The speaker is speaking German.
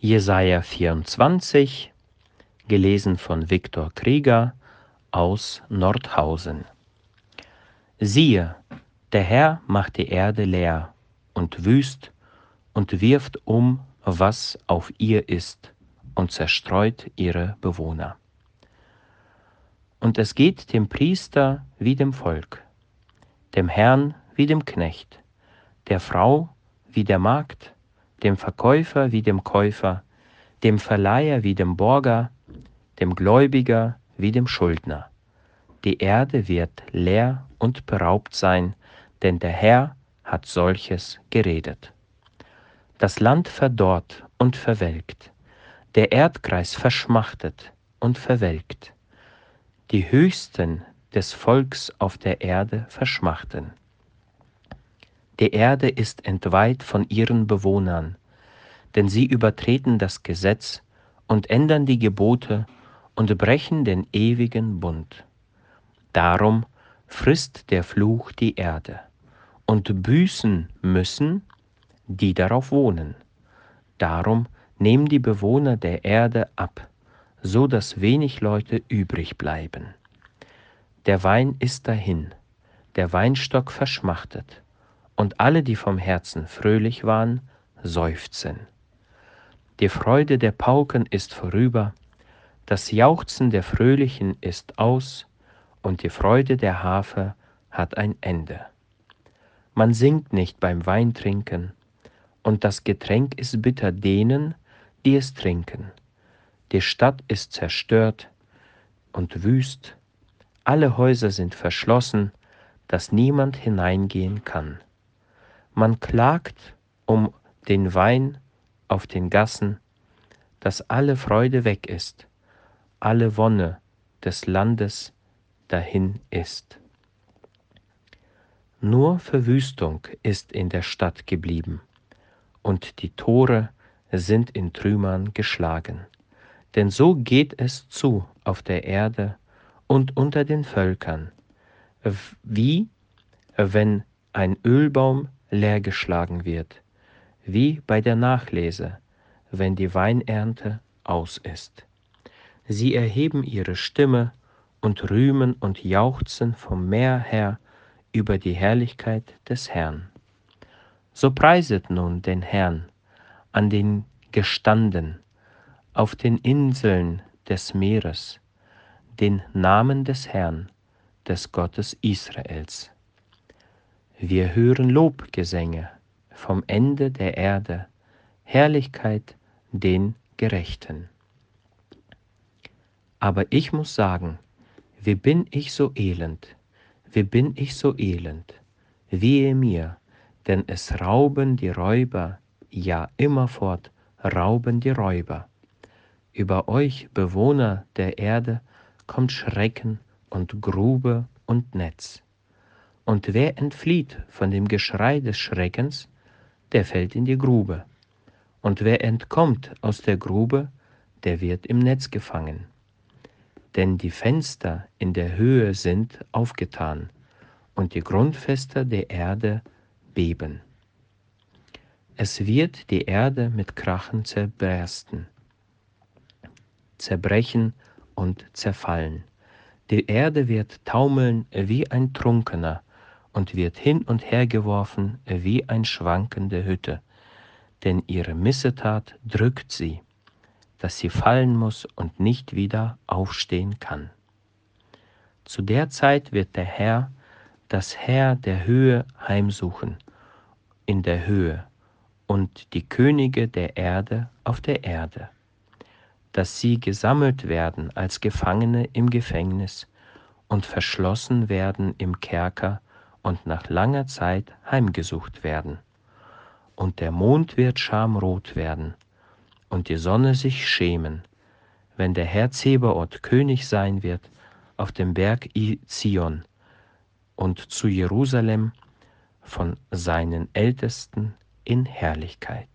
Jesaja 24, gelesen von Viktor Krieger aus Nordhausen. Siehe, der Herr macht die Erde leer und wüst und wirft um, was auf ihr ist, und zerstreut ihre Bewohner. Und es geht dem Priester wie dem Volk, dem Herrn wie dem Knecht, der Frau wie der Magd, dem Verkäufer wie dem Käufer, dem Verleiher wie dem Borger, dem Gläubiger wie dem Schuldner. Die Erde wird leer und beraubt sein, denn der Herr hat solches geredet. Das Land verdorrt und verwelkt, der Erdkreis verschmachtet und verwelkt. Die Höchsten des Volks auf der Erde verschmachten. Die Erde ist entweiht von ihren Bewohnern, denn sie übertreten das Gesetz und ändern die Gebote und brechen den ewigen Bund. Darum frisst der Fluch die Erde, und büßen müssen, die darauf wohnen. Darum nehmen die Bewohner der Erde ab, so dass wenig Leute übrig bleiben. Der Wein ist dahin, der Weinstock verschmachtet, und alle, die vom Herzen fröhlich waren, seufzen. Die Freude der Pauken ist vorüber, das Jauchzen der Fröhlichen ist aus, und die Freude der Harfe hat ein Ende. Man singt nicht beim Weintrinken, und das Getränk ist bitter denen, die es trinken. Die Stadt ist zerstört und wüst, alle Häuser sind verschlossen, dass niemand hineingehen kann. Man klagt um den Wein auf den Gassen, dass alle Freude weg ist, alle Wonne des Landes dahin ist. Nur Verwüstung ist in der Stadt geblieben, und die Tore sind in Trümmern geschlagen. Denn so geht es zu auf der Erde und unter den Völkern, wie wenn ein Ölbaum leergeschlagen wird, wie bei der Nachlese, wenn die Weinernte aus ist. Sie erheben ihre Stimme und rühmen und jauchzen vom Meer her über die Herrlichkeit des Herrn. So preiset nun den Herrn an den Gestanden, auf den Inseln des Meeres, den Namen des Herrn, des Gottes Israels. Wir hören Lobgesänge vom Ende der Erde, Herrlichkeit den Gerechten. Aber ich muss sagen, wie bin ich so elend, wie bin ich so elend, wehe mir, denn es rauben die Räuber, ja immerfort rauben die Räuber. Über euch, Bewohner der Erde, kommt Schrecken und Grube und Netz. Und wer entflieht von dem Geschrei des Schreckens, der fällt in die Grube. Und wer entkommt aus der Grube, der wird im Netz gefangen. Denn die Fenster in der Höhe sind aufgetan, und die Grundfester der Erde beben. Es wird die Erde mit Krachen zerbersten, zerbrechen und zerfallen. Die Erde wird taumeln wie ein Trunkener und wird hin und her geworfen wie ein schwankende Hütte, denn ihre Missetat drückt sie, dass sie fallen muss und nicht wieder aufstehen kann. Zu der Zeit wird der Herr das Herr der Höhe heimsuchen, in der Höhe, und die Könige der Erde auf der Erde dass sie gesammelt werden als Gefangene im Gefängnis und verschlossen werden im Kerker und nach langer Zeit heimgesucht werden. Und der Mond wird schamrot werden und die Sonne sich schämen, wenn der Herr Zebaoth König sein wird auf dem Berg Zion und zu Jerusalem von seinen Ältesten in Herrlichkeit.